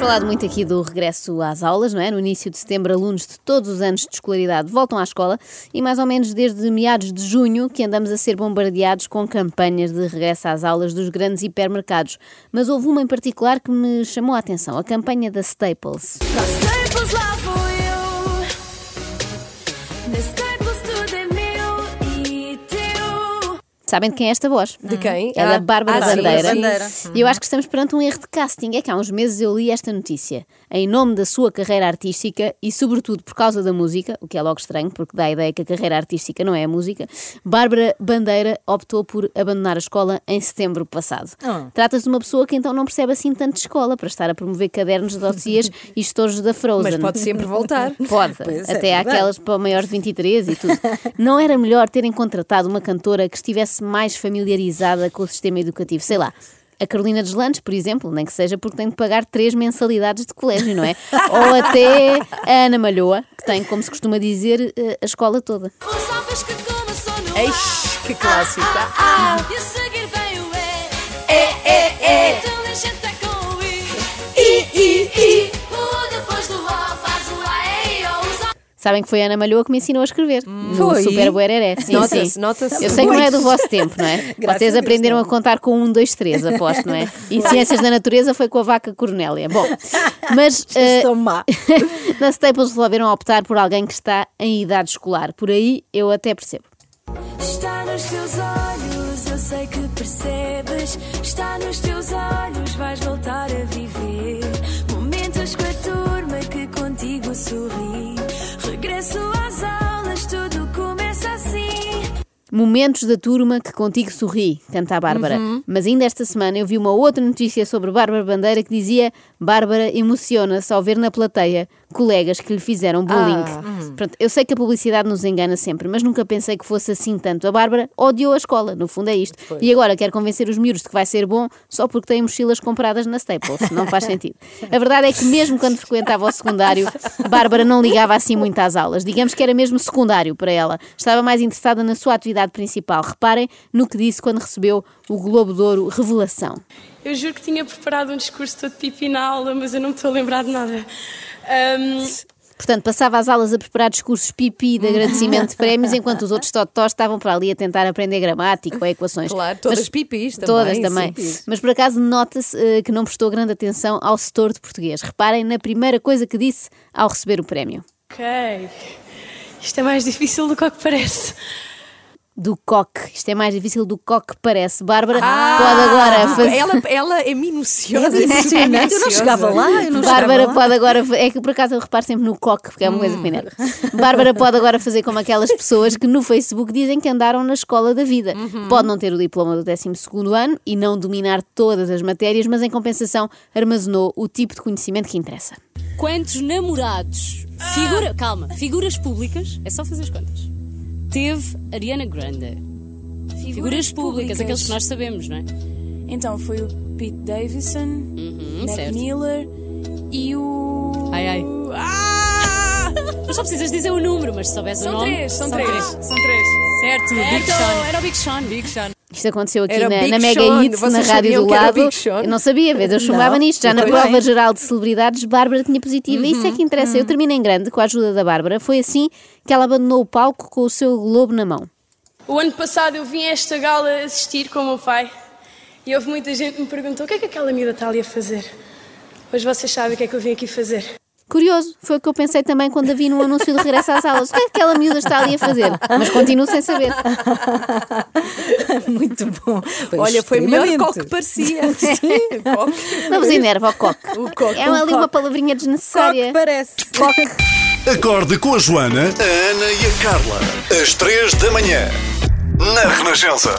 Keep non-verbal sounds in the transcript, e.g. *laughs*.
falado muito aqui do regresso às aulas, não é? No início de setembro, alunos de todos os anos de escolaridade voltam à escola e mais ou menos desde meados de junho que andamos a ser bombardeados com campanhas de regresso às aulas dos grandes hipermercados. Mas houve uma em particular que me chamou a atenção, a campanha da Staples. Staples. Na Staples Sabem de quem é esta voz? De quem? É da Ah, Bárbara ah, sim, Bandeira. E eu acho que estamos perante um erro de casting. É que há uns meses eu li esta notícia. Em nome da sua carreira artística e, sobretudo, por causa da música, o que é logo estranho, porque dá a ideia que a carreira artística não é a música, Bárbara Bandeira optou por abandonar a escola em setembro passado. Ah. Trata-se de uma pessoa que então não percebe assim tanto de escola para estar a promover cadernos, dossiês *laughs* e estojos da Frozen. Mas pode sempre voltar. Pode, Pois é, até verdade. aquelas para maiores de 23 e tudo. Não era melhor terem contratado uma cantora que estivesse mais familiarizada com o sistema educativo? Sei lá. A Carolina Deslandes, por exemplo, nem que seja porque tem de pagar três mensalidades de colégio, não é? *laughs* Ou até a Ana Malhoa, que tem, como se costuma dizer, eh, a escola toda. Sabes que clássico. Ah, ah, ah. E a seguir vem o E. E, E, Sabem que foi a Ana Malhoa que me ensinou a escrever no Foi? Super Buereré. Sim, Nota-se, sim. nota-se Eu sei que não é do vosso tempo, não é? *laughs* Graças Vocês a Deus, aprenderam a contar com um, dois, três, aposto, não é? E Ciências da Natureza foi com a vaca Cornélia. Bom, *laughs* mas eh, Estou má. *laughs* na Staples resolveram optar por alguém que está em idade escolar. Por aí eu até percebo. Está nos teus olhos, eu sei que percebes. Está nos teus olhos, Momentos da turma que contigo sorri, canta a Bárbara. Uhum. Mas ainda esta semana eu vi uma outra notícia sobre Bárbara Bandeira que dizia Bárbara emociona-se ao ver na plateia colegas que lhe fizeram bullying. Ah, hum. Pronto, eu sei que a publicidade nos engana sempre, mas nunca pensei que fosse assim tanto. A Bárbara odiou a escola, no fundo é isto. E agora quer convencer os miúdos de que vai ser bom só porque tem mochilas compradas na Staples. Não faz sentido. A verdade é que mesmo quando frequentava o secundário, Bárbara não ligava assim muito às aulas. Digamos que era mesmo secundário para ela. Estava mais interessada na sua atividade principal. Reparem no que disse quando recebeu o Globo de Ouro Revelação. Eu juro que tinha preparado um discurso todo pipi na aula, mas eu não me estou a lembrar de nada. Ahm, Portanto, passava as aulas a preparar discursos pipi de agradecimento de prémios, enquanto os outros totós estavam para ali a tentar aprender gramática ou equações. Claro, todas Mas- pipis também. Todas também. sim. Mas por acaso nota-se eh, que não prestou grande atenção ao setor de português. Reparem na primeira coisa que disse ao receber o prémio. ok. Isto é mais difícil do que o que parece. Do coque. Isto é mais difícil do coque parece. Bárbara Ah, pode agora fazer. Ela, ela é minuciosa. É impressionante, eu não chegava lá, eu não chegava Bárbara lá. pode agora. fa- É que por acaso eu reparo sempre no coque, porque é uma coisa que me enerva. Bárbara pode agora fazer como aquelas pessoas que no Facebook dizem que andaram na escola da vida. Pode não ter o diploma do 12 ano e não dominar todas as matérias, mas em compensação armazenou o tipo de conhecimento que interessa. Quantos namorados, figura, calma, figuras públicas, é só fazer as contas, teve Ariana Grande? Figuras, públicas, aqueles que nós sabemos, não é? Então foi o Pete Davidson, Hum, Mac certo. Miller e o. Ai, ai. Ah! Mas só precisas dizer o número, mas se soubesse o São nome... três, são três, são três. Certo, Big certo, Sean. era o Big Sean. Big Sean. Isto aconteceu aqui na, na Mega Sean. Hits, na rádio do lado. Eu não sabia, vez eu chumbava Não, nisto. Já na prova bem. geral de celebridades, Bárbara tinha positiva. Isso é que interessa. Eu termino em grande com a ajuda da Bárbara. Foi assim que ela abandonou o palco com o seu globo na mão. O ano passado eu vim a esta gala assistir com o meu pai e houve muita gente que me perguntou o que é que aquela miúda está ali a fazer. Hoje vocês sabem o que é que eu vim aqui fazer. Curioso, foi o que eu pensei também quando a vi no anúncio de regresso às aulas. O que é que aquela miúda está ali a fazer? Mas continuo sem saber. *laughs* Muito bom. Olha, foi melhor extremamente. qual que parecia. *laughs* Coque. Não vos enerva o coque. O coque. É uma, O ali uma coque. palavrinha desnecessária. Coque parece. Acorde com a Joana, a Ana e a Carla. Às três da manhã. Na Renascença.